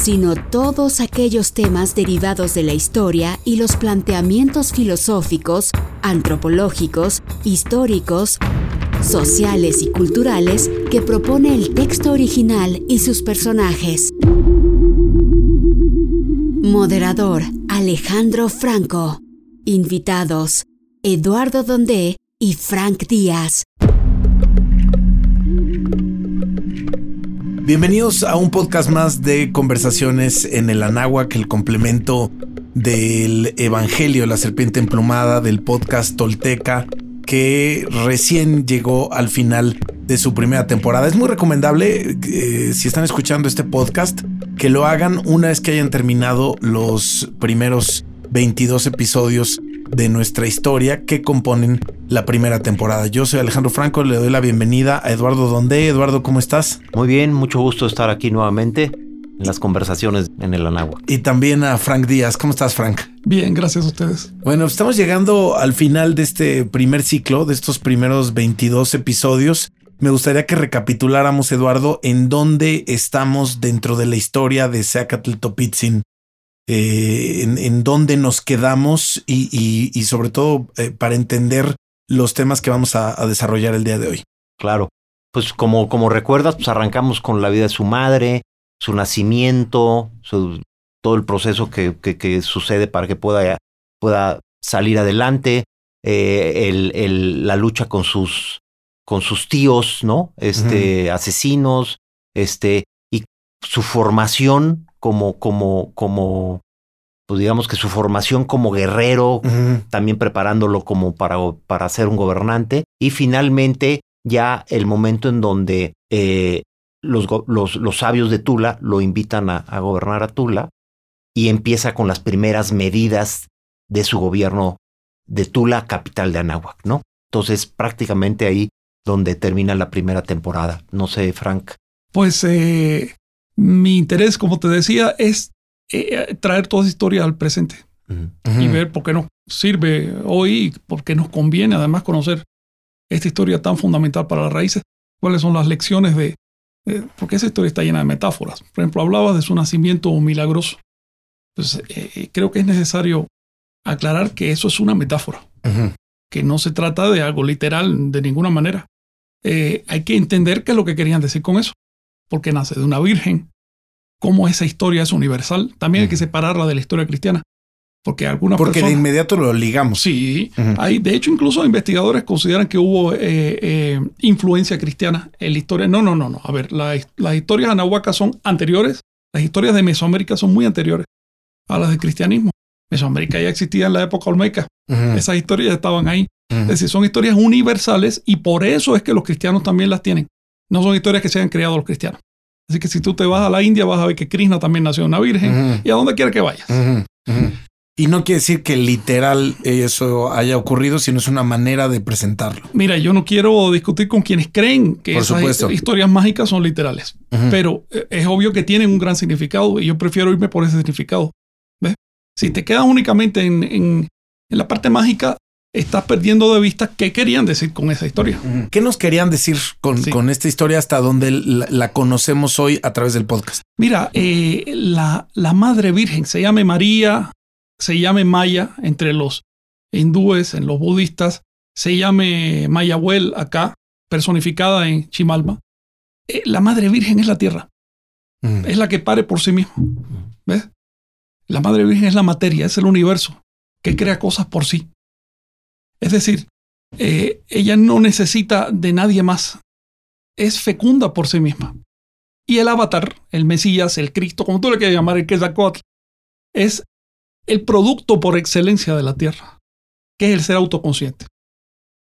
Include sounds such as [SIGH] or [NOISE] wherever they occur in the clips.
sino todos aquellos temas derivados de la historia y los planteamientos filosóficos, antropológicos, históricos, sociales y culturales que propone el texto original y sus personajes. Moderador Alejandro Franco. Invitados Eduardo Dondé y Frank Díaz. Bienvenidos a un podcast más de conversaciones en el Anáhuac, el complemento del Evangelio, la serpiente emplumada del podcast Tolteca, que recién llegó al final de su primera temporada. Es muy recomendable, eh, si están escuchando este podcast, que lo hagan una vez que hayan terminado los primeros 22 episodios de nuestra historia que componen la primera temporada. Yo soy Alejandro Franco, le doy la bienvenida a Eduardo Donde. Eduardo, ¿cómo estás? Muy bien, mucho gusto estar aquí nuevamente en las conversaciones en el Anagua. Y también a Frank Díaz. ¿Cómo estás, Frank? Bien, gracias a ustedes. Bueno, estamos llegando al final de este primer ciclo, de estos primeros 22 episodios. Me gustaría que recapituláramos, Eduardo, en dónde estamos dentro de la historia de Zacatl Topitzin eh, en, dónde nos quedamos y, sobre todo eh, para entender los temas que vamos a, desarrollar el día de hoy. Claro, pues como, como recuerdas, pues arrancamos con la vida de su madre, su nacimiento, todo el proceso que, que, sucede para que pueda, pueda salir adelante, eh, el, la lucha con sus, con sus tíos, ¿no? Este, asesinos, este, y su formación como, como, como, pues digamos que su formación como guerrero, también preparándolo como para, para ser un gobernante. Y finalmente ya el momento en donde eh, los, los, los, sabios de Tula lo invitan a, a, gobernar a Tula y empieza con las primeras medidas de su gobierno de Tula, capital de Anáhuac, ¿no? Entonces prácticamente ahí donde termina la primera temporada. No sé, Frank. Pues eh, mi interés, como te decía, es eh, traer toda esa historia al presente. Y ver por qué nos sirve hoy y por qué nos conviene además conocer esta historia tan fundamental para las raíces, cuáles son las lecciones de, porque esa historia está llena de metáforas. Por ejemplo, hablabas de su nacimiento milagroso. Pues eh, creo que es necesario aclarar que eso es una metáfora, que no se trata de algo literal de ninguna manera. Eh, hay que entender qué es lo que querían decir con eso porque nace de una virgen, cómo esa historia es universal. También hay que separarla de la historia cristiana. Porque algunas Porque de inmediato lo ligamos. Sí. hay, de hecho, incluso investigadores consideran que hubo eh, eh, influencia cristiana en la historia. No, no, no, no. A ver, las historias anahuacas son anteriores. Las historias de Mesoamérica son muy anteriores a las del cristianismo. Mesoamérica ya existía en la época olmeca. Esas historias ya estaban ahí. Es decir, son historias universales y por eso es que los cristianos también las tienen. No son historias que se hayan creado los cristianos. Así que si tú te vas a la India, vas a ver que Krishna también nació una virgen y a donde quiera que vayas. Y no quiere decir que literal eso haya ocurrido, sino es una manera de presentarlo. Mira, yo no quiero discutir con quienes creen que esas historias mágicas son literales, pero eh, es obvio que tienen un gran significado y yo prefiero irme por ese significado. ¿Ves? Si te quedas únicamente en, en la parte mágica, estás perdiendo de vista qué querían decir con esa historia. ¿Qué nos querían decir con, esta historia hasta donde la, conocemos hoy a través del podcast? Mira, eh, la, la, Madre Virgen se llame María, se llame Maya entre los hindúes, en los budistas, se llame Mayahuel acá, personificada en Chimalma. Eh, la Madre Virgen es la tierra. Es la que pare por sí misma. ¿Ves? La Madre Virgen es la materia, es el universo que crea cosas por sí. Es decir, eh, ella no necesita de nadie más. Es fecunda por sí misma. Y el avatar, el Mesías, el Cristo, como tú le quieras llamar, el Quetzalcóatl, es el producto por excelencia de la Tierra, que es el ser autoconsciente.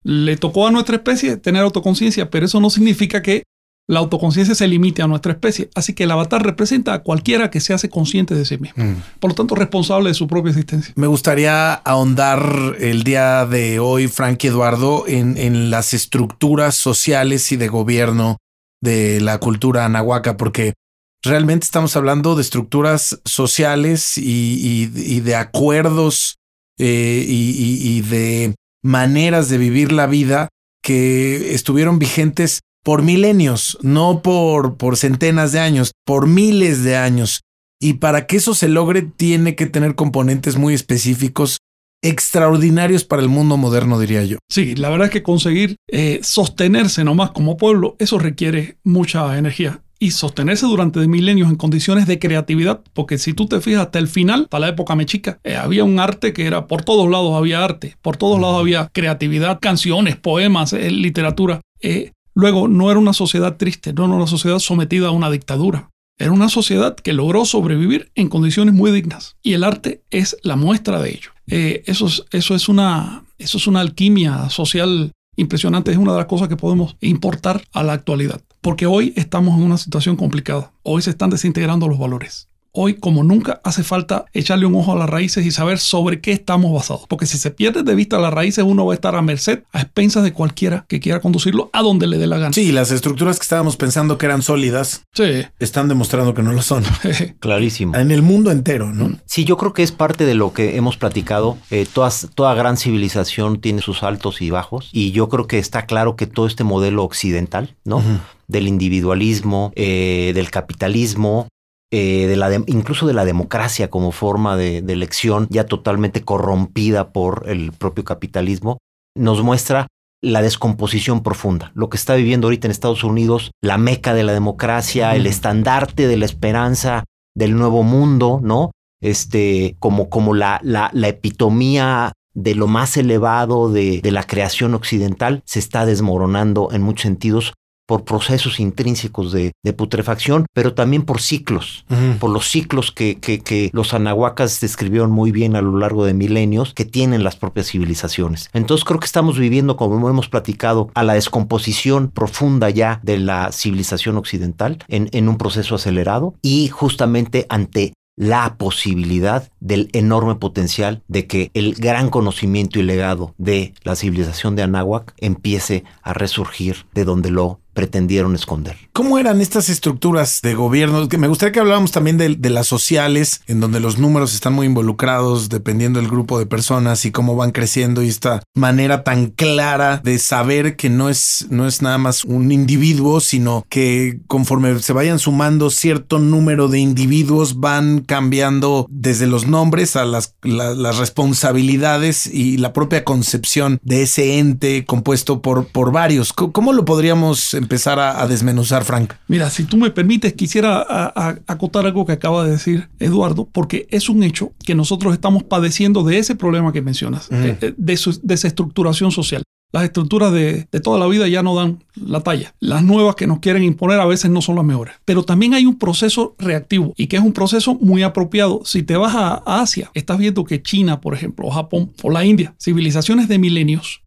Le tocó a nuestra especie tener autoconciencia, pero eso no significa que la autoconciencia se limite a nuestra especie. Así que el avatar representa a cualquiera que se hace consciente de sí mismo. Mm. Por lo tanto, responsable de su propia existencia. Me gustaría ahondar el día de hoy, Frank y Eduardo, en, en las estructuras sociales y de gobierno de la cultura anahuaca, porque realmente estamos hablando de estructuras sociales y, y- y de acuerdos eh, y- y de maneras de vivir la vida que estuvieron vigentes por milenios, no por, por centenas de años, por miles de años. Y para que eso se logre, tiene que tener componentes muy específicos, extraordinarios para el mundo moderno, diría yo. Sí, la verdad es que conseguir eh, sostenerse nomás como pueblo, eso requiere mucha energía. Y sostenerse durante milenios en condiciones de creatividad, porque si tú te fijas hasta el final, para la época mexica, eh, había un arte que era, por todos lados había arte, por todos lados había creatividad, canciones, poemas, eh, literatura. Eh, luego, no era una sociedad triste, no era una sociedad sometida a una dictadura. Era una sociedad que logró sobrevivir en condiciones muy dignas. Y el arte es la muestra de ello. Eh, eso, es, eso, es una, eso es una alquimia social impresionante. Es una de las cosas que podemos importar a la actualidad. Porque hoy estamos en una situación complicada. Hoy se están desintegrando los valores. Hoy, como nunca, hace falta echarle un ojo a las raíces y saber sobre qué estamos basados. Porque si se pierde de vista las raíces, uno va a estar a merced, a expensas de cualquiera que quiera conducirlo a donde le dé la gana. Sí, las estructuras que estábamos pensando que eran sólidas Sí. están demostrando que no lo son. [LAUGHS] Clarísimo. En el mundo entero, ¿no? Sí, yo creo que es parte de lo que hemos platicado. Eh, todas- toda gran civilización tiene sus altos y bajos y yo creo que está claro que todo este modelo occidental, ¿no? Del individualismo, eh, del capitalismo, eh, de la de- incluso de la democracia como forma de, de elección ya totalmente corrompida por el propio capitalismo, nos muestra la descomposición profunda. Lo que está viviendo ahorita en Estados Unidos, la meca de la democracia, el estandarte de la esperanza del nuevo mundo, ¿no? Este, como, como la, la, la epitomía de lo más elevado de, de la creación occidental, se está desmoronando en muchos sentidos por procesos intrínsecos de, de putrefacción, pero también por ciclos por los ciclos que, que- que los anahuacas describieron muy bien a lo largo de milenios que tienen las propias civilizaciones. Entonces creo que estamos viviendo, como hemos platicado, a la descomposición profunda ya de la civilización occidental en, en un proceso acelerado y justamente ante la posibilidad del enorme potencial de que el gran conocimiento y legado de la civilización de Anáhuac empiece a resurgir de donde lo pretendieron esconder. ¿Cómo eran estas estructuras de gobierno? Que me gustaría que habláramos también de, las sociales, en donde los números están muy involucrados dependiendo del grupo de personas y cómo van creciendo y esta manera tan clara de saber que no es, no es nada más un individuo, sino que conforme se vayan sumando cierto número de individuos van cambiando desde los nombres a las, la- las responsabilidades y la propia concepción de ese ente compuesto por, por varios. ¿Cómo, cómo lo podríamos empezar a, a desmenuzar, Frank? Mira, si tú me permites, quisiera a- a- acotar algo que acaba de decir Eduardo, porque es un hecho que nosotros estamos padeciendo de ese problema que mencionas, Mm. eh, de su desestructuración social. Las estructuras de, de toda la vida ya no dan la talla. Las nuevas que nos quieren imponer a veces no son las mejores. Pero también hay un proceso reactivo y que es un proceso muy apropiado. Si te vas a, a Asia, estás viendo que China, por ejemplo, o Japón o la India, civilizaciones de milenios,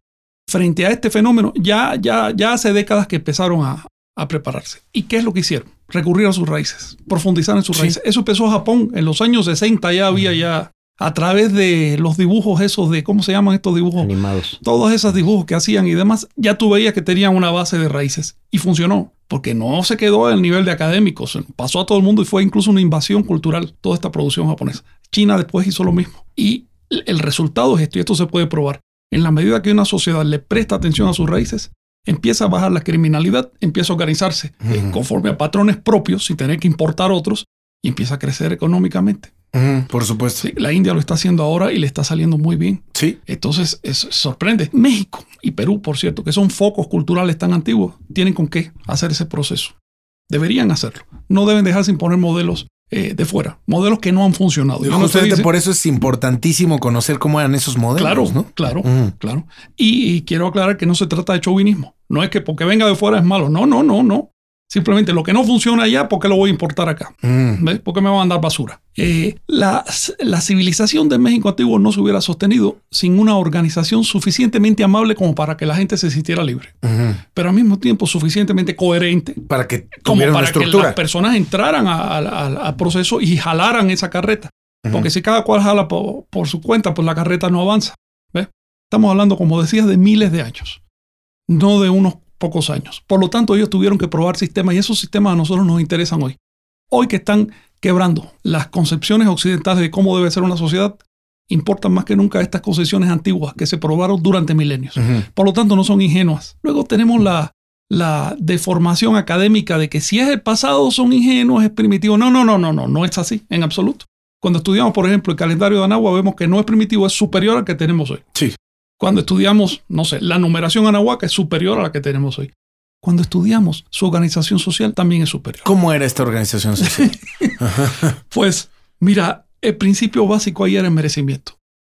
frente a este fenómeno, ya, ya, ya hace décadas que empezaron a, a prepararse. ¿Y qué es lo que hicieron? Recurrir a sus raíces, profundizar en sus Sí. raíces. Eso empezó Japón en los años 60, ya había ya a través de los dibujos esos de, ¿cómo se llaman estos dibujos? Animados. Todos esos dibujos que hacían y demás, ya tú veías que tenían una base de raíces. Y funcionó, porque no se quedó al nivel de académicos, pasó a todo el mundo y fue incluso una invasión cultural, toda esta producción japonesa. China después hizo lo mismo. Y el el resultado es esto, y esto se puede probar. En la medida que una sociedad le presta atención a sus raíces, empieza a bajar la criminalidad, empieza a organizarse conforme a patrones propios, sin tener que importar otros, y empieza a crecer económicamente. Por supuesto. Sí, la India lo está haciendo ahora y le está saliendo muy bien. Sí. Entonces, sorprende. México y Perú, por cierto, que son focos culturales tan antiguos, tienen con qué hacer ese proceso. Deberían hacerlo. No deben dejarse imponer modelos eh, de fuera, modelos que no han funcionado. Y uno se Justamente dice, por eso es importantísimo conocer cómo eran esos modelos, Claro, ¿no? claro, Ujú. claro. Y, y quiero aclarar que no se trata de chauvinismo. No es que porque venga de fuera es malo. No, no, no, no. Simplemente lo que no funciona allá, ¿por qué lo voy a importar acá? Mm. ¿Ves? ¿Por qué me van a mandar basura? Eh, la, la civilización de México antiguo no se hubiera sostenido sin una organización suficientemente amable como para que la gente se sintiera libre, pero al mismo tiempo suficientemente coherente Para que como una para que las personas entraran al- al proceso y jalaran esa carreta. Porque si cada cual jala por, por su cuenta, pues la carreta no avanza. ¿Ves? Estamos hablando, como decías, de miles de años, no de unos pocos años. Por lo tanto, ellos tuvieron que probar sistemas y esos sistemas a nosotros nos interesan hoy. Hoy que están quebrando las concepciones occidentales de cómo debe ser una sociedad, importan más que nunca estas concepciones antiguas que se probaron durante milenios. Por lo tanto, no son ingenuas. Luego tenemos la, la deformación académica de que si es el pasado son ingenuos, es primitivo. No, no, no, no, no, no es así en absoluto. Cuando estudiamos, por ejemplo, el calendario de Anagua, vemos que no es primitivo, es superior al que tenemos hoy. Sí. Cuando estudiamos, no sé, la numeración anahuaca es superior a la que tenemos hoy. Cuando estudiamos su organización social, también es superior. ¿Cómo era esta organización social? [LAUGHS] Pues, mira, el principio básico ahí era el merecimiento.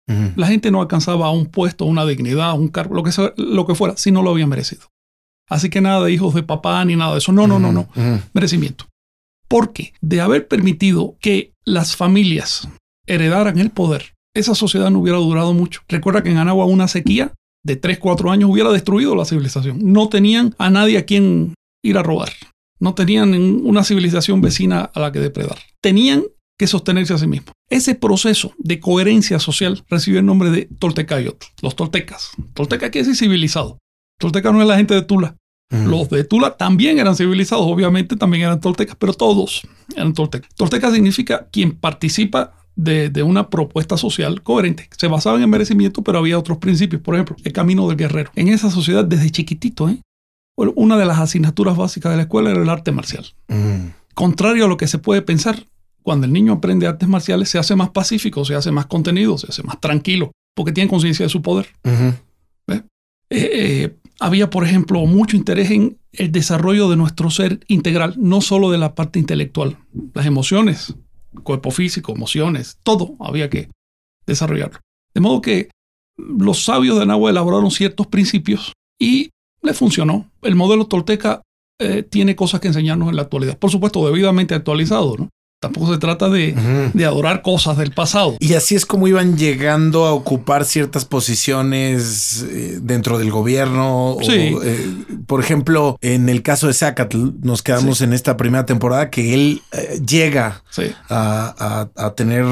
Ujú. La gente no alcanzaba un puesto, una dignidad, un cargo, lo que, sea- lo que fuera, si no lo había merecido. Así que nada de hijos de papá ni nada de eso. No, no, no, no. Merecimiento. Porque de haber permitido que las familias heredaran el poder, esa sociedad no hubiera durado mucho. Recuerda que en Anagua una sequía de 3, 4 años hubiera destruido la civilización. No tenían a nadie a quien ir a robar. No tenían en- una civilización vecina a la que depredar. Tenían que sostenerse a sí mismos. Ese proceso de coherencia social recibió el nombre de Toltecayotl, los toltecas. Tolteca quiere decir civilizado. Tolteca no es la gente de Tula. Los de Tula también eran civilizados, obviamente también eran toltecas, pero todos eran toltecas. Tolteca significa quien participa de, de una propuesta social coherente. Se basaba en el merecimiento, pero había otros principios. Por ejemplo, el camino del guerrero. En esa sociedad, desde chiquitito, ¿eh? Una de las asignaturas básicas de la escuela era el arte marcial. Ujú. Contrario a lo que se puede pensar, cuando el niño aprende artes marciales se hace más pacífico, se hace más contenido, se hace más tranquilo, porque tiene conciencia de su poder. Eh, eh, había, por ejemplo, mucho interés en el desarrollo de nuestro ser integral, no solo de la parte intelectual, las emociones, cuerpo físico, emociones, todo había que desarrollarlo. De modo que los sabios de Anagua elaboraron ciertos principios y le funcionó. El modelo tolteca eh, tiene cosas que enseñarnos en la actualidad. Por supuesto, debidamente actualizado, ¿no? Tampoco se trata de, de adorar cosas del pasado. Y así es como iban llegando a ocupar ciertas posiciones eh, dentro del gobierno. o, Sí. eh, por ejemplo, en el caso de Zacatl, nos quedamos en esta primera temporada que él eh, llega Sí. a, a- a tener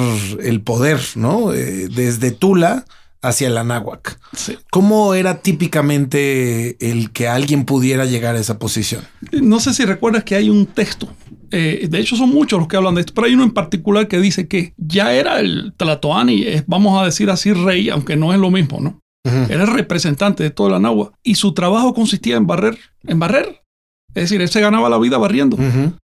el poder, ¿no? Desde Tula hacia el Anáhuac. sí. ¿Cómo era típicamente el que alguien pudiera llegar a esa posición? No sé si recuerdas que hay un texto. Eh, de hecho, son muchos los que hablan de esto, pero hay uno en particular que dice que ya era el Tlatoani, vamos a decir así, rey, aunque no es lo mismo, ¿no? Era el representante de toda la Nahua y su trabajo consistía en barrer, en barrer. Es decir, él se ganaba la vida barriendo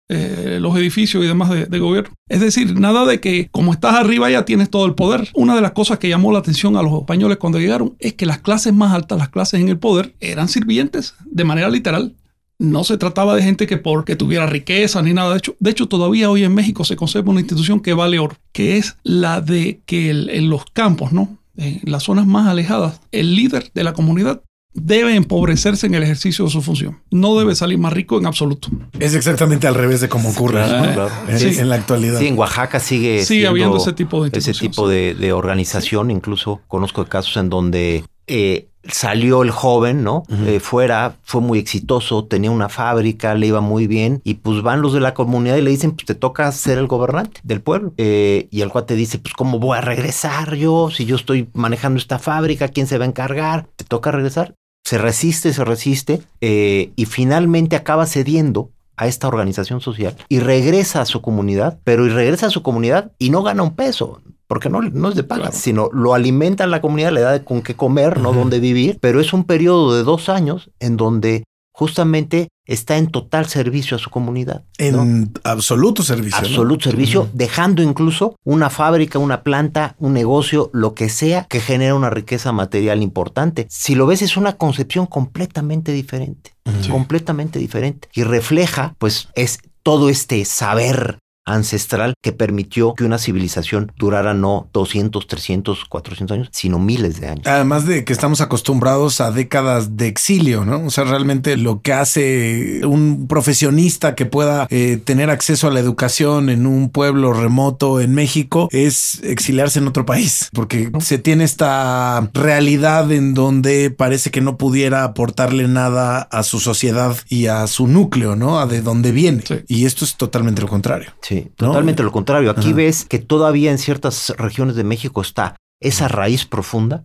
eh, los edificios y demás de, de gobierno. Es decir, nada de que como estás arriba ya tienes todo el poder. Una de las cosas que llamó la atención a los españoles cuando llegaron es que las clases más altas, las clases en el poder, eran sirvientes, de manera literal. No se trataba de gente que porque tuviera riqueza ni nada. De hecho, de hecho, todavía hoy en México se conserva una institución que vale oro, que es la de que el- en los campos, ¿no? En las zonas más alejadas, el líder de la comunidad debe empobrecerse en el ejercicio de su función. No debe salir más rico en absoluto. Es exactamente al revés de cómo ocurre Claro, ¿no? claro. en, Sí. en la actualidad. Sí, en Oaxaca sigue, habiendo ese tipo de ese instituciones. tipo de, de organización. Incluso conozco casos en donde eh, salió el joven, ¿no? Eh, fuera, fue muy exitoso, tenía una fábrica, le iba muy bien. Y pues van los de la comunidad y le dicen, pues te toca ser el gobernante del pueblo. Eh, y el cuate dice, pues ¿cómo voy a regresar yo? Si yo estoy manejando esta fábrica, ¿quién se va a encargar? Te toca regresar. Se resiste, se resiste eh, y finalmente acaba cediendo a esta organización social y regresa a su comunidad, pero y regresa a su comunidad y no gana un peso, porque no, no es de paga, Claro. sino lo alimenta en la comunidad, le da con qué comer, no Ujú. dónde vivir, pero es un periodo de dos años en donde justamente está en total servicio a su comunidad. ¿no? En absoluto servicio. ¿no? Absoluto servicio, dejando incluso una fábrica, una planta, un negocio, lo que sea que genera una riqueza material importante. Si lo ves, es una concepción completamente diferente, completamente diferente. Y refleja, pues, es todo este saber ancestral que permitió que una civilización durara no 200, 300, 400 años, sino miles de años. Además de que estamos acostumbrados a décadas de exilio, ¿no? O sea, realmente lo que hace un profesionista que pueda eh, tener acceso a la educación en un pueblo remoto en México es exiliarse en otro país, porque se tiene esta realidad en donde parece que no pudiera aportarle nada a su sociedad y a su núcleo, ¿no? A de dónde viene. Y esto es totalmente lo contrario. Sí, totalmente lo contrario. Aquí ves que todavía en ciertas regiones de México está esa raíz profunda,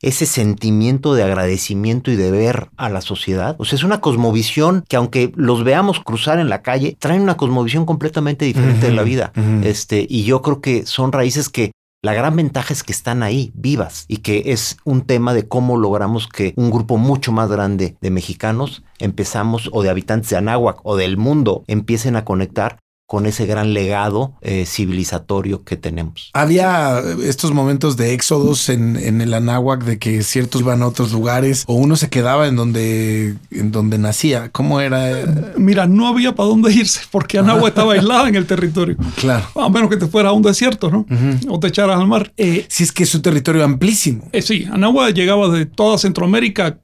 ese sentimiento de agradecimiento y deber a la sociedad. O sea, es una cosmovisión que aunque los veamos cruzar en la calle, traen una cosmovisión completamente diferente de la vida. Este, y yo creo que son raíces que la gran ventaja es que están ahí, vivas, y que es un tema de cómo logramos que un grupo mucho más grande de mexicanos empezamos, o de habitantes de Anáhuac, o del mundo, empiecen a conectar con ese gran legado eh, civilizatorio que tenemos. Había estos momentos de éxodos en, en, el Anáhuac de que ciertos van a otros lugares o uno se quedaba en donde, en donde nacía. ¿Cómo era? Mira, no había para dónde irse porque Anáhuac estaba aislada en el territorio. Claro. A menos que te fuera a un desierto, ¿no? O te echaras al mar. Eh, si es que es un territorio amplísimo. Eh, sí, Anáhuac llegaba de toda Centroamérica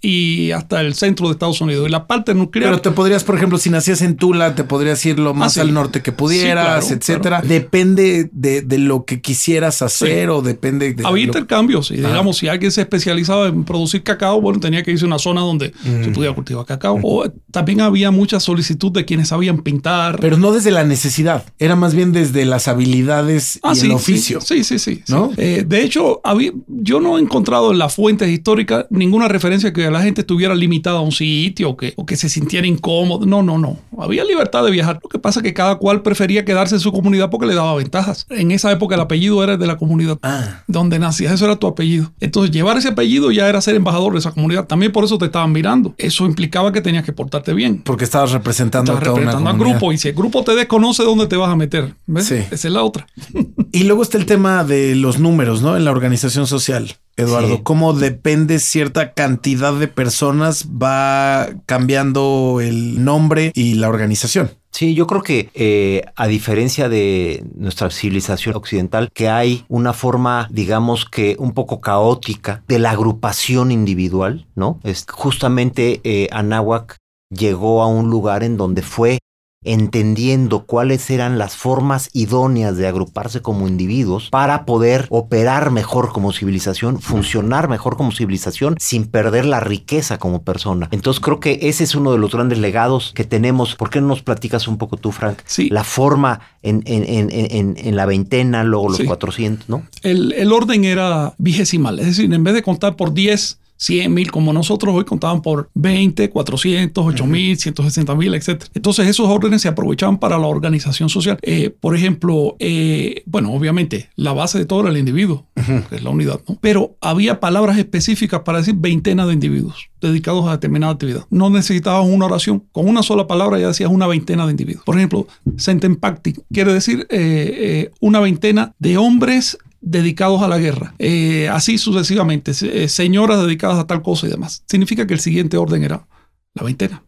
y hasta el centro de Estados Unidos. Y la parte nuclear. Pero te podrías, por ejemplo, si nacías en Tula, te podrías ir lo más Ah, sí. al norte que pudieras, Sí, claro, etcétera. claro. Depende de, de lo que quisieras hacer o depende de. Había lo- intercambios y digamos, si alguien se especializaba en producir cacao, bueno, tenía que irse a una zona donde se pudiera cultivar cacao. O también había mucha solicitud de quienes sabían pintar. Pero no desde la necesidad, era más bien desde las habilidades Ah, y sí, el sí, oficio. Sí, sí, sí. sí. ¿No? Eh, de hecho, había- yo no he encontrado en las fuentes históricas ninguna referencia que la gente estuviera limitada a un sitio o que, o que se sintiera incómodo. No, no, no. Había libertad de viajar. Lo que pasa es que cada cual prefería quedarse en su comunidad porque le daba ventajas. En esa época el apellido era de la comunidad Ah. donde nacías. Eso era tu apellido. Entonces, llevar ese apellido ya era ser embajador de esa comunidad. También por eso te estaban mirando. Eso implicaba que tenías que portarte bien. Porque estabas representando a una representando al comunidad. grupo y si el grupo te desconoce dónde te vas a meter. ¿Ves? Sí. Esa es la otra. [LAUGHS] Y luego está el tema de los números, ¿no? En la organización social. Eduardo, Sí. cómo depende cierta cantidad de personas va cambiando el nombre y la organización. Sí, yo creo que eh, a diferencia de nuestra civilización occidental, que hay una forma, digamos que un poco caótica de la agrupación individual, ¿no? Es, justamente eh, Anáhuac llegó a un lugar en donde fue entendiendo cuáles eran las formas idóneas de agruparse como individuos para poder operar mejor como civilización, funcionar mejor como civilización sin perder la riqueza como persona. Entonces creo que ese es uno de los grandes legados que tenemos. ¿Por qué no nos platicas un poco tú, Frank? Sí. La forma en, en, en, en, en la veintena, luego los Sí. 400, ¿no? El, el orden era vigesimal, es decir, en vez de contar por 10, 100 mil, como nosotros hoy contaban por 20, 400, 8 mil, 160 mil, etc. Entonces esos órdenes se aprovechaban para la organización social. Eh, por ejemplo, eh, bueno, obviamente la base de todo era el individuo, que es la unidad, ¿no? Pero había palabras específicas para decir veintena de individuos dedicados a determinada actividad. No necesitabas una oración, con una sola palabra ya decías una veintena de individuos. Por ejemplo, centempacti quiere decir eh, una veintena de hombres dedicados a la guerra. Eh, así sucesivamente, eh, señoras dedicadas a tal cosa y demás. Significa que el siguiente orden era la veintena.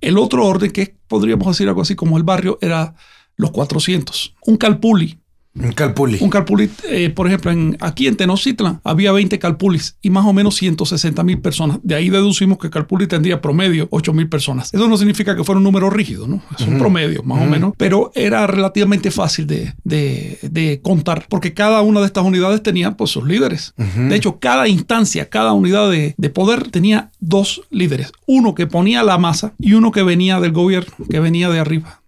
El otro orden, que podríamos decir algo así como el barrio, era los 400. Un calpuli. Un calpuli. Un calpuli, eh, por ejemplo, en, aquí en Tenochtitlan había 20 calpulis y más o menos 160 mil personas. De ahí deducimos que calpuli tendría promedio 8 mil personas. Eso no significa que fuera un número rígido, ¿no? Es un promedio, más o menos. Pero era relativamente fácil de, de- de contar porque cada una de estas unidades tenía pues sus líderes. De hecho, cada instancia, cada unidad de, de poder tenía dos líderes. Uno que ponía la masa y uno que venía del gobierno, que venía de arriba.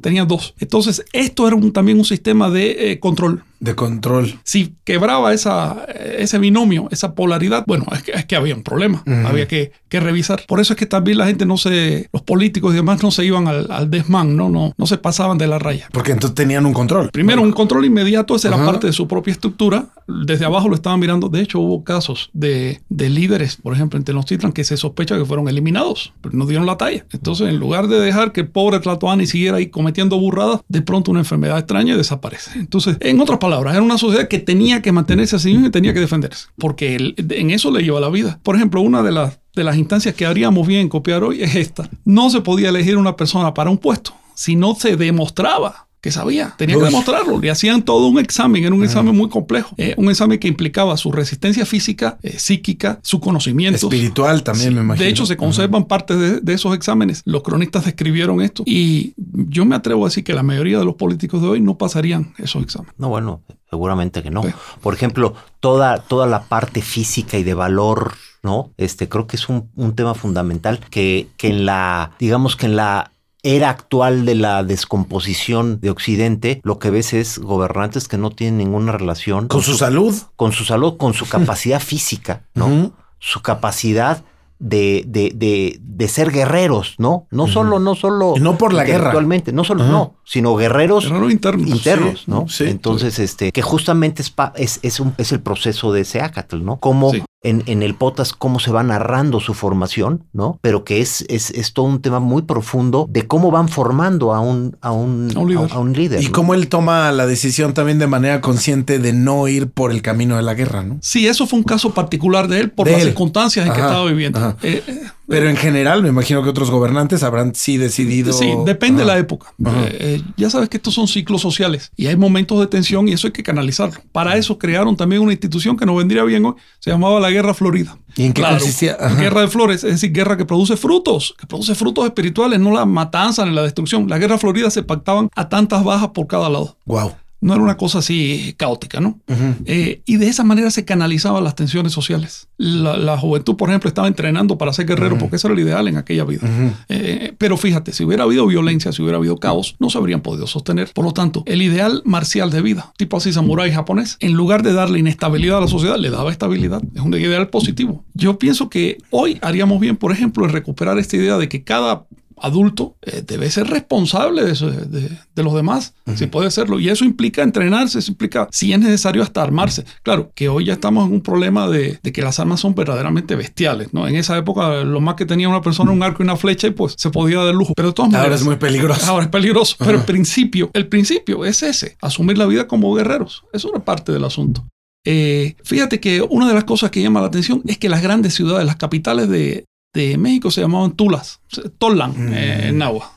Tenía dos. Entonces, esto era un- también un sistema de eh, control. De control. Si quebraba esa, ese binomio, esa polaridad, bueno, es que, es que había un problema. Había que, que revisar. Por eso es que también la gente no se, los políticos y demás no se iban al, al desmán, ¿no? No, no se pasaban de la raya. Porque entonces tenían un control. Primero, un control inmediato, esa era Ajá. parte de su propia estructura. Desde abajo lo estaban mirando. De hecho, hubo casos de, de líderes, por ejemplo, en Tenochtitlan, que se sospecha que fueron eliminados, pero no dieron la talla. Entonces, en lugar de dejar que el pobre Tlatoani siguiera ahí cometiendo burradas, de pronto una enfermedad extraña desaparece. Entonces, en otras palabras, era una sociedad que tenía que mantenerse así mismo y tenía que defenderse, porque en eso le lleva la vida. Por ejemplo, una de las, de las instancias que haríamos bien en copiar hoy es esta. No se podía elegir una persona para un puesto si no se demostraba que sabía. Tenía que demostrarlo. Le hacían todo un examen, era un examen muy complejo. Eh, un examen que implicaba su resistencia física, eh, psíquica, su conocimiento. Espiritual también, me imagino. De hecho, se conservan partes de, de, esos exámenes. Los cronistas describieron esto y yo me atrevo a decir que la mayoría de los políticos de hoy no pasarían esos exámenes. No, bueno, seguramente que no. Por ejemplo, toda, toda la parte física y de valor ¿no? Este, creo que es un, un, tema fundamental que, que en la, digamos que en la era actual de la descomposición de Occidente, lo que ves es gobernantes que no tienen ninguna relación con, su, salud, con su salud, con su [LAUGHS] capacidad física, ¿no? Su capacidad de, de, de, de, ser guerreros, ¿no? No solo, no solo. No por la guerra. Actualmente, no solo, no, sino guerreros internos, internos ¿no? Entonces, este, que justamente es, es, es, un, es el proceso de ese Acatl, ¿no? Cómo en, en, el POTAS, cómo se va narrando su formación, ¿no? Pero que es, es, es, todo un tema muy profundo de cómo van formando a un, a un, a un líder. A, un líder y ¿no? cómo él toma la decisión también de manera consciente de no ir por el camino de la guerra, ¿no? Sí, eso fue un caso particular de él por De las él. circunstancias en que estaba viviendo. ajá. Eh, eh, Pero en general, me imagino que otros gobernantes habrán sí decidido. Sí, depende de la época. Eh, eh, ya sabes que estos son ciclos sociales y hay momentos de tensión y eso hay que canalizarlo. Para eso crearon también una institución que nos vendría bien hoy, se llamaba la Guerra Florida. ¿Y en qué consistía? Ajá. Guerra de flores, es decir, guerra que produce frutos, que produce frutos espirituales, no la matanza ni la destrucción. La Guerra Florida se pactaban a tantas bajas por cada lado. Wow. No era una cosa así caótica, ¿no? Eh, y de esa manera se canalizaban las tensiones sociales. La, la juventud, por ejemplo, estaba entrenando para ser guerrero porque eso era el ideal en aquella vida. Eh, pero fíjate, si hubiera habido violencia, si hubiera habido caos, no se habrían podido sostener. Por lo tanto, el ideal marcial de vida, tipo así samurái japonés, en lugar de darle inestabilidad a la sociedad, le daba estabilidad. Es un ideal positivo. Yo pienso que hoy haríamos bien, por ejemplo, en recuperar esta idea de que cada adulto eh, debe ser responsable de, eso, de, de los demás, si puede serlo. Y eso implica entrenarse, eso implica, si es necesario, hasta armarse. Claro, que hoy ya estamos en un problema de, de que las armas son verdaderamente bestiales, ¿no? En esa época, lo más que tenía una persona un arco y una flecha y pues se podía dar lujo. Pero de todas Ahora maneras, es muy peligroso. Ahora es peligroso, pero el principio, el principio es ese, asumir la vida como guerreros. Es una parte del asunto. Eh, fíjate que una de las cosas que llama la atención es que las grandes ciudades, las capitales de, de México se llamaban Tulas, Tolan, Mm. eh, en Nahua.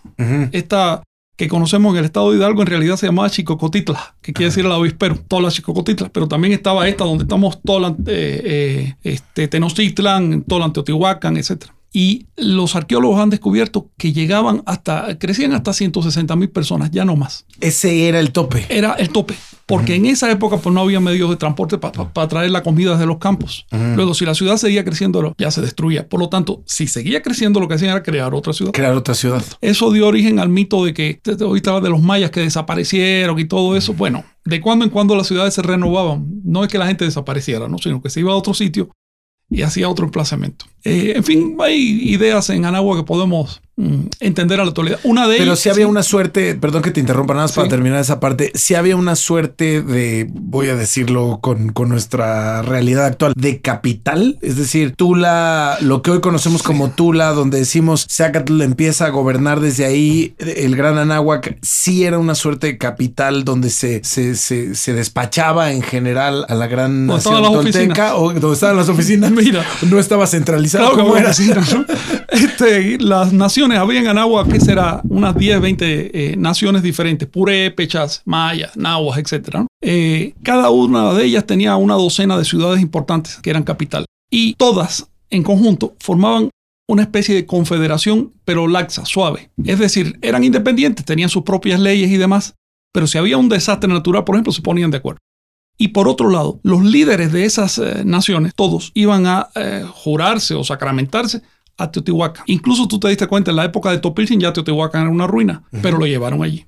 Esta que conocemos en el estado de Hidalgo en realidad se llamaba Chicocotitla, que quiere decir el avispero, Tola Chicocotitla, pero también estaba esta donde estamos Tolan, eh, eh, este, Tenochtitlan, Tolan, Teotihuacán, etc. Y los arqueólogos han descubierto que llegaban hasta, crecían hasta 160 mil personas, ya no más. Ese era el tope. Era el tope, porque en esa época pues no había medios de transporte para traer la comida desde los campos. Luego, si la ciudad seguía creciendo, ya se destruía. Por lo tanto, si seguía creciendo, lo que hacían era crear otra ciudad. Crear otra ciudad. Eso dio origen al mito de que te- ahorita de los mayas que desaparecieron y todo eso. Bueno, de cuando en cuando las ciudades se renovaban. No es que la gente desapareciera, ¿no? sino que se iba a otro sitio y hacía otro emplazamiento. Eh, en fin, hay ideas en Anagua que podemos entender a la actualidad. Una de Pero si había una suerte, perdón que te interrumpa nada más para terminar esa parte, si había una suerte de, voy a decirlo con, con nuestra realidad actual, de capital, es decir, Tula, lo que hoy conocemos como Tula, donde decimos Zacatl empieza a gobernar desde ahí, el gran Anáhuac, sí era una suerte de capital donde se, se, se, se despachaba en general a la gran nación tolteca o donde estaban las oficinas. [LAUGHS] Mira. no estaba centralizado Claro como era. [LAUGHS] Este, las naciones, había en Anagua, que será? Unas 10, 20 eh, naciones diferentes, purépechas, mayas, nahuas, etc. Eh, cada una de ellas tenía una docena de ciudades importantes que eran capital. Y todas, en conjunto, formaban una especie de confederación, pero laxa, suave. Es decir, eran independientes, tenían sus propias leyes y demás, pero si había un desastre natural, por ejemplo, se ponían de acuerdo. Y por otro lado, los líderes de esas eh, naciones, todos, iban a eh, jurarse o sacramentarse a Teotihuacán. Incluso tú te diste cuenta, en la época de Topilzin ya Teotihuacán era una ruina, pero lo llevaron allí.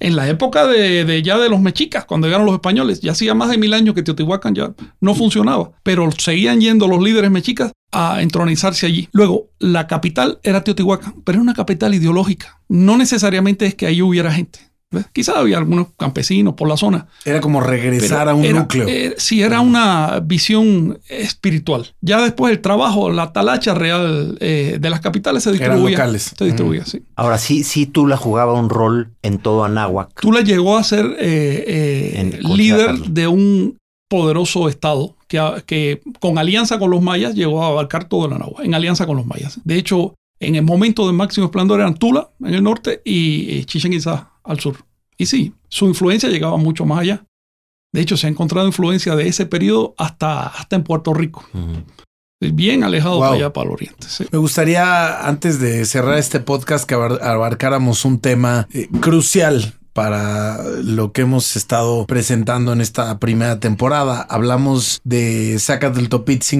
En la época de, de ya de los mexicas, cuando llegaron los españoles, ya hacía más de mil años que Teotihuacán ya no funcionaba, pero seguían yendo los líderes mexicas a entronizarse allí. Luego, la capital era Teotihuacán, pero era una capital ideológica. No necesariamente es que ahí hubiera gente. Quizás había algunos campesinos por la zona, Era como regresar a un era- núcleo. eh, sí, era una visión espiritual. Ya después el trabajo, la talacha real eh, de las capitales se Eran distribuía. locales. Se distribuía, sí. Ahora sí, sí, Tula jugaba un rol en todo Anáhuac. Tula llegó a ser eh, eh, líder de un poderoso estado que, que con alianza con los mayas llegó a abarcar todo el Anagua, en alianza con los mayas. De hecho, en el momento de máximo esplendor eran Tula en el norte y Chichen Itza al sur. Y sí, su influencia llegaba mucho más allá. De hecho, se ha encontrado influencia de ese periodo hasta, hasta en Puerto Rico. Bien alejado para allá, para el oriente. Me gustaría, antes de cerrar este podcast, que abarcáramos un tema eh, crucial para lo que hemos estado presentando en esta primera temporada. Hablamos de Zacatl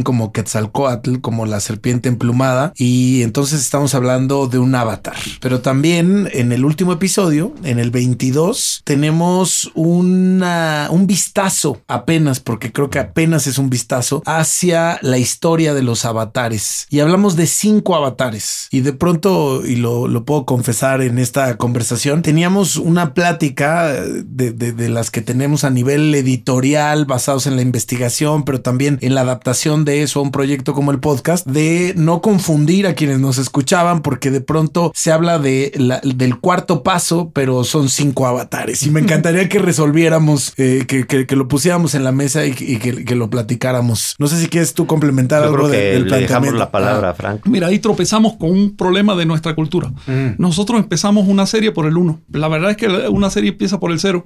como Quetzalcoatl, como la serpiente emplumada, y entonces estamos hablando de un avatar. Pero también en el último episodio, en el 22, tenemos una, un vistazo apenas, porque creo que apenas es un vistazo, hacia la historia de los avatares. Y hablamos de cinco avatares. Y de pronto, y lo, lo puedo confesar en esta conversación, teníamos una de, las que tenemos a nivel editorial, basados en la investigación, pero también en la adaptación de eso a un proyecto como el podcast, de no confundir a quienes nos escuchaban, porque de pronto se habla de del cuarto paso, pero son cinco avatares. Y me [LAUGHS] encantaría que resolviéramos, eh, que, lo pusiéramos en la mesa y, que, lo platicáramos. No sé si quieres tú complementar algo del le dejamos la palabra, Frank. Mira, ahí tropezamos con un problema de nuestra cultura. Mm. Nosotros empezamos una serie por el uno. La verdad es que una serie empieza por el cero.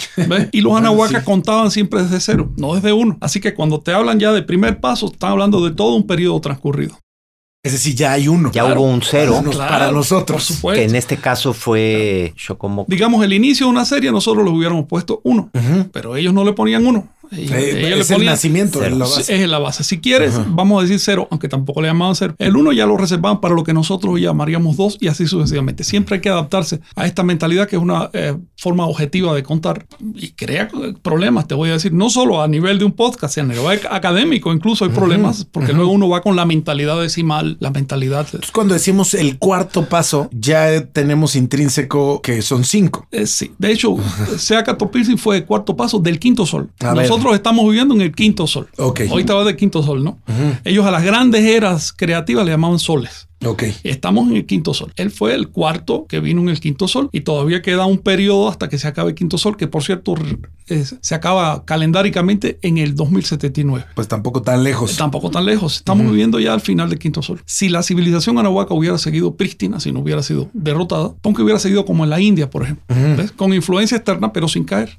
Y los [LAUGHS] anahuacas contaban siempre desde cero, no desde uno. Así que cuando te hablan ya de primer paso, están hablando de todo un periodo transcurrido. Es decir, ya hay uno. Ya hubo un cero. Para, nosotros. Que en este caso fue como Digamos, el inicio de una serie, nosotros les hubiéramos puesto uno. Pero ellos no le ponían uno. Eh, es el nacimiento, es la base. Es la base. Si quieres, vamos a decir cero, aunque tampoco le llamaban cero. El uno ya lo reservaban para lo que nosotros llamaríamos dos y así sucesivamente. Siempre hay que adaptarse a esta mentalidad que es una eh, forma objetiva de contar y crea problemas, te voy a decir, no solo a nivel de un podcast, sino a nivel académico incluso hay problemas, porque luego uno va con la mentalidad decimal, la mentalidad. cuando decimos el cuarto paso, ya tenemos intrínseco que son cinco. Eh, sí, de hecho, Sea Piercing fue el cuarto paso del quinto sol. Nosotros estamos viviendo en el quinto sol. Okay. Hoy estaba de quinto sol, ¿no? Ellos a las grandes eras creativas le llamaban soles. Okay. Estamos en el quinto sol. Él fue el cuarto que vino en el quinto sol y todavía queda un periodo hasta que se acabe el quinto sol, que por cierto se acaba calendáricamente en el 2079. Pues tampoco tan lejos. Tampoco tan lejos. Estamos viviendo ya al final del quinto sol. Si la civilización anahuaca hubiera seguido prístina, si no hubiera sido derrotada, aunque hubiera seguido como en la India, por ejemplo, con influencia externa pero sin caer,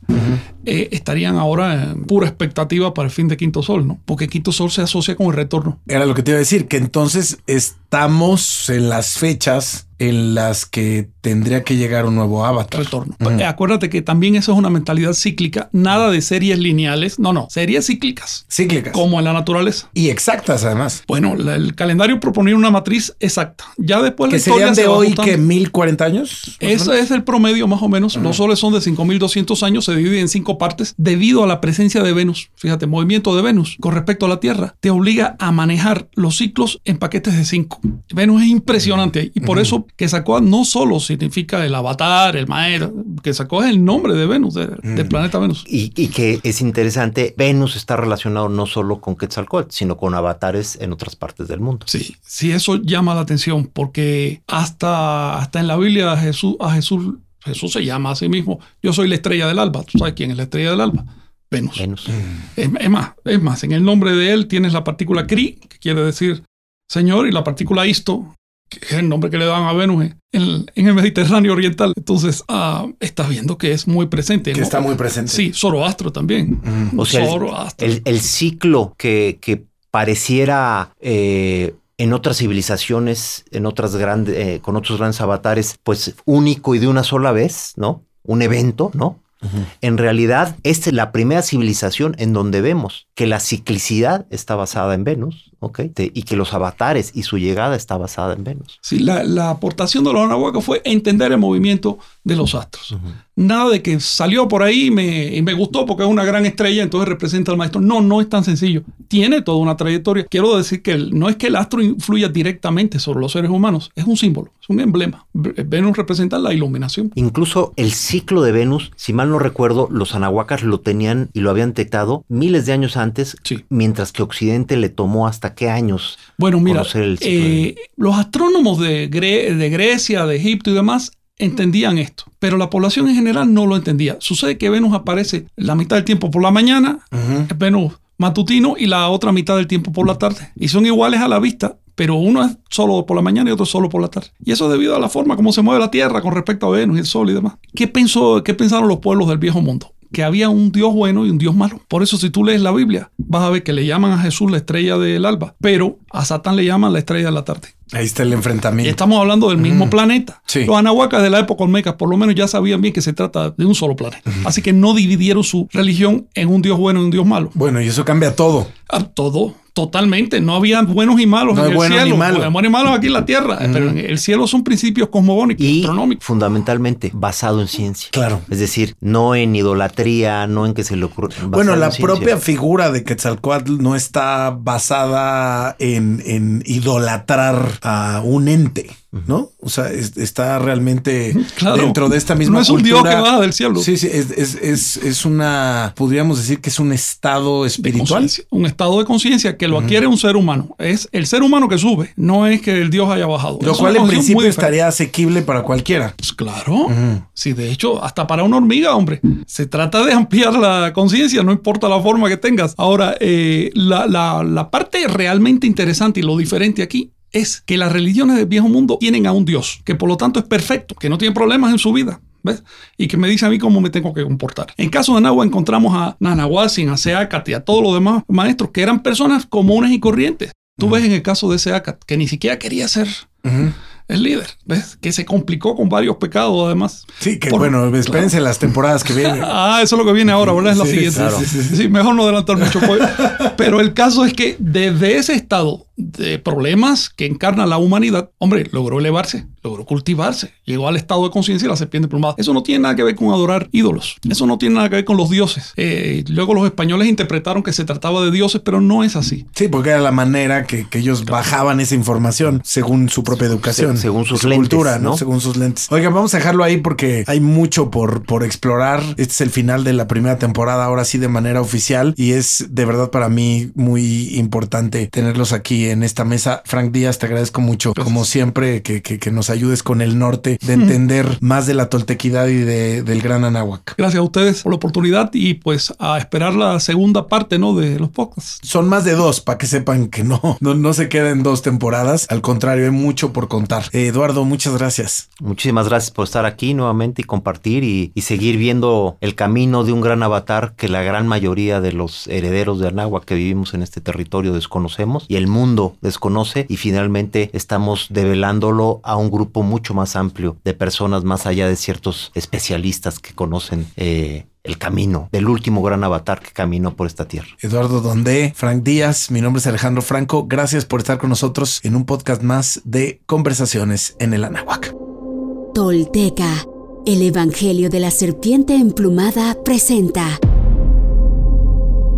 eh, estarían ahora en pura expectativa para el fin de quinto sol, ¿no? Porque quinto sol se asocia con el retorno. Era lo que te iba a decir, que entonces estamos en las fechas en las que tendría que llegar un nuevo avatar. Retorno. Acuérdate que también eso es una mentalidad cíclica, nada de series lineales, no, no, series cíclicas. Cíclicas. Como en la naturaleza. Y exactas además. Bueno, el calendario proponía una matriz exacta. Ya después que la historia serían de hoy que 1040 años. Ese es el promedio más o menos. Los soles son de 5200 años, se dividen en cinco partes debido a la presencia de Venus. Fíjate, movimiento de Venus con respecto a la Tierra te obliga a manejar los ciclos en paquetes de cinco. Venus es impresionante y por eso que sacó no solo significa el avatar, el maestro, que sacó el nombre de Venus, del mm. planeta Venus. Y, que es interesante, Venus está relacionado no solo con Quetzalcóatl, sino con avatares en otras partes del mundo. Sí, sí, eso llama la atención, porque hasta, hasta en la Biblia Jesús, a Jesús, Jesús se llama a sí mismo, yo soy la estrella del alba. ¿Tú sabes quién es la estrella del alba? Venus. Venus. Es, más, es más, en el nombre de él tienes la partícula cri, que quiere decir Señor, y la partícula isto, que es el nombre que le dan a Venus en, el Mediterráneo Oriental. Entonces, ah, estás viendo que es muy presente. Que está muy presente. Sí, Zoroastro también. O sea, El, ciclo que, que pareciera eh, en otras civilizaciones, en otras grandes, eh, con otros grandes avatares, pues único y de una sola vez, ¿no? Un evento, ¿no? En realidad, esta es la primera civilización en donde vemos que la ciclicidad está basada en Venus, ¿ok? y que los avatares y su llegada está basada en Venus. Sí, la, aportación de los anahuacos fue entender el movimiento de los astros. Nada de que salió por ahí y me, me, gustó porque es una gran estrella, entonces representa al maestro. No, no es tan sencillo. Tiene toda una trayectoria. Quiero decir que no es que el astro influya directamente sobre los seres humanos, es un símbolo, es un emblema. Venus representa la iluminación. Incluso el ciclo de Venus, si mal no recuerdo, los anahuacas lo tenían y lo habían detectado miles de años antes, mientras que Occidente le tomó hasta qué años bueno, mira, eh, los astrónomos de, de Grecia, de Egipto y demás entendían esto, pero la población en general no lo entendía. Sucede que Venus aparece la mitad del tiempo por la mañana, Venus matutino y la otra mitad del tiempo por la tarde. Y son iguales a la vista, pero uno es solo por la mañana y otro solo por la tarde. Y eso debido a la forma como se mueve la Tierra con respecto a Venus y el Sol y demás. ¿Qué, pensó, qué pensaron los pueblos del viejo mundo? Que había un Dios bueno y un Dios malo. Por eso si tú lees la Biblia, vas a ver que le llaman a Jesús la estrella del alba, pero a Satán le llaman la estrella de la tarde. Ahí está el enfrentamiento. Y estamos hablando del mismo planeta. Los anahuacas de la época olmeca por lo menos ya sabían bien que se trata de un solo planeta. Así que no dividieron su religión en un Dios bueno y un Dios malo. Bueno, y eso cambia todo. A todo. Totalmente, no había buenos y malos en el cielo. Buenos y malos aquí en la tierra, pero en el cielo son principios cosmogónicos, y astronómicos. Fundamentalmente basado en ciencia. Claro. Es decir, no en idolatría, no en que se le ocurra. Bueno, la propia figura de Quetzalcoatl no está basada en, en idolatrar a un ente. ¿No? O sea, está realmente [LAUGHS] dentro de esta misma No es un Dios que va del cielo. Sí, sí, es, es, es, una, podríamos decir que es un estado espiritual. Un estado de conciencia que lo adquiere un ser humano. Es el ser humano que sube, no es que el Dios haya bajado. Lo cual en principio estaría asequible para cualquiera. Pues claro. Sí, de hecho, hasta para una hormiga, hombre. Se trata de ampliar la conciencia, no importa la forma que tengas. Ahora, eh, la, la, la parte realmente interesante y lo diferente aquí es que las religiones del viejo mundo tienen a un Dios, que por lo tanto es perfecto, que no tiene problemas en su vida. ¿Ves? Y que me dice a mí cómo me tengo que comportar. En caso de Nahua encontramos a Nanahuatzin, a Seacat y a todos los demás maestros que eran personas comunes y corrientes. Tú ves en el caso de Seacat que ni siquiera quería ser el líder, ¿ves? Que se complicó con varios pecados además. Sí, que bueno, espérense las temporadas que vienen. [LAUGHS] ah, eso es lo que viene ahora, ¿verdad? Es la siguiente. Sí, mejor no adelantar mucho. Pues. [LAUGHS] Pero el caso es que desde ese estado de problemas que encarna la humanidad, hombre, logró elevarse, logró cultivarse, llegó al estado de conciencia de la serpiente plumada. Eso no tiene nada que ver con adorar ídolos, eso no tiene nada que ver con los dioses. Eh, luego los españoles interpretaron que se trataba de dioses, pero no es así. Sí, porque era la manera que, ellos bajaban esa información según su propia educación, según sus su cultura, ¿no? Según sus lentes. Oigan, vamos a dejarlo ahí porque hay mucho por, por explorar. Este es el final de la primera temporada, ahora sí de manera oficial, y es de verdad para mí muy importante tenerlos aquí en esta mesa. Frank Díaz, te agradezco mucho, como siempre, que, que, nos ayudes con el norte de entender [LAUGHS] más de la toltequidad y de, del gran Anáhuac. Gracias a ustedes por la oportunidad y pues a esperar la segunda parte, ¿no? De los podcasts. Son más de dos, para que sepan que no, no, no se queden dos temporadas. Al contrario, hay mucho por contar. Eduardo, muchas gracias. Muchísimas gracias por estar aquí nuevamente y compartir y, y seguir viendo el camino de un gran avatar que la gran mayoría de los herederos de Anáhuac que vivimos en este territorio desconocemos y el mundo desconoce y finalmente estamos develándolo a un grupo mucho más amplio de personas más allá de ciertos especialistas que conocen eh, el camino del último gran avatar que caminó por esta tierra. Eduardo Donde, Frank Díaz, mi nombre es Alejandro Franco. Gracias por estar con nosotros en un podcast más de Conversaciones en el Anáhuac. Tolteca, el Evangelio de la Serpiente Emplumada presenta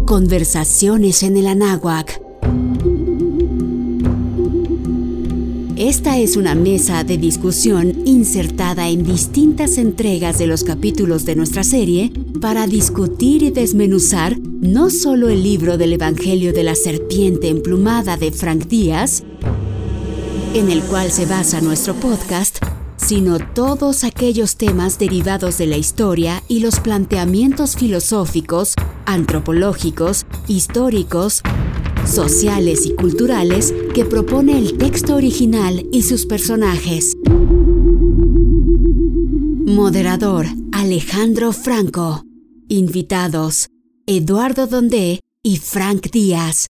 Conversaciones en el Anáhuac. Esta es una mesa de discusión insertada en distintas entregas de los capítulos de nuestra serie para discutir y desmenuzar no solo el libro del Evangelio de la Serpiente Emplumada de Frank Díaz, en el cual se basa nuestro podcast, sino todos aquellos temas derivados de la historia y los planteamientos filosóficos, antropológicos, históricos, sociales y culturales que propone el texto original y sus personajes. Moderador Alejandro Franco. Invitados Eduardo Donde y Frank Díaz.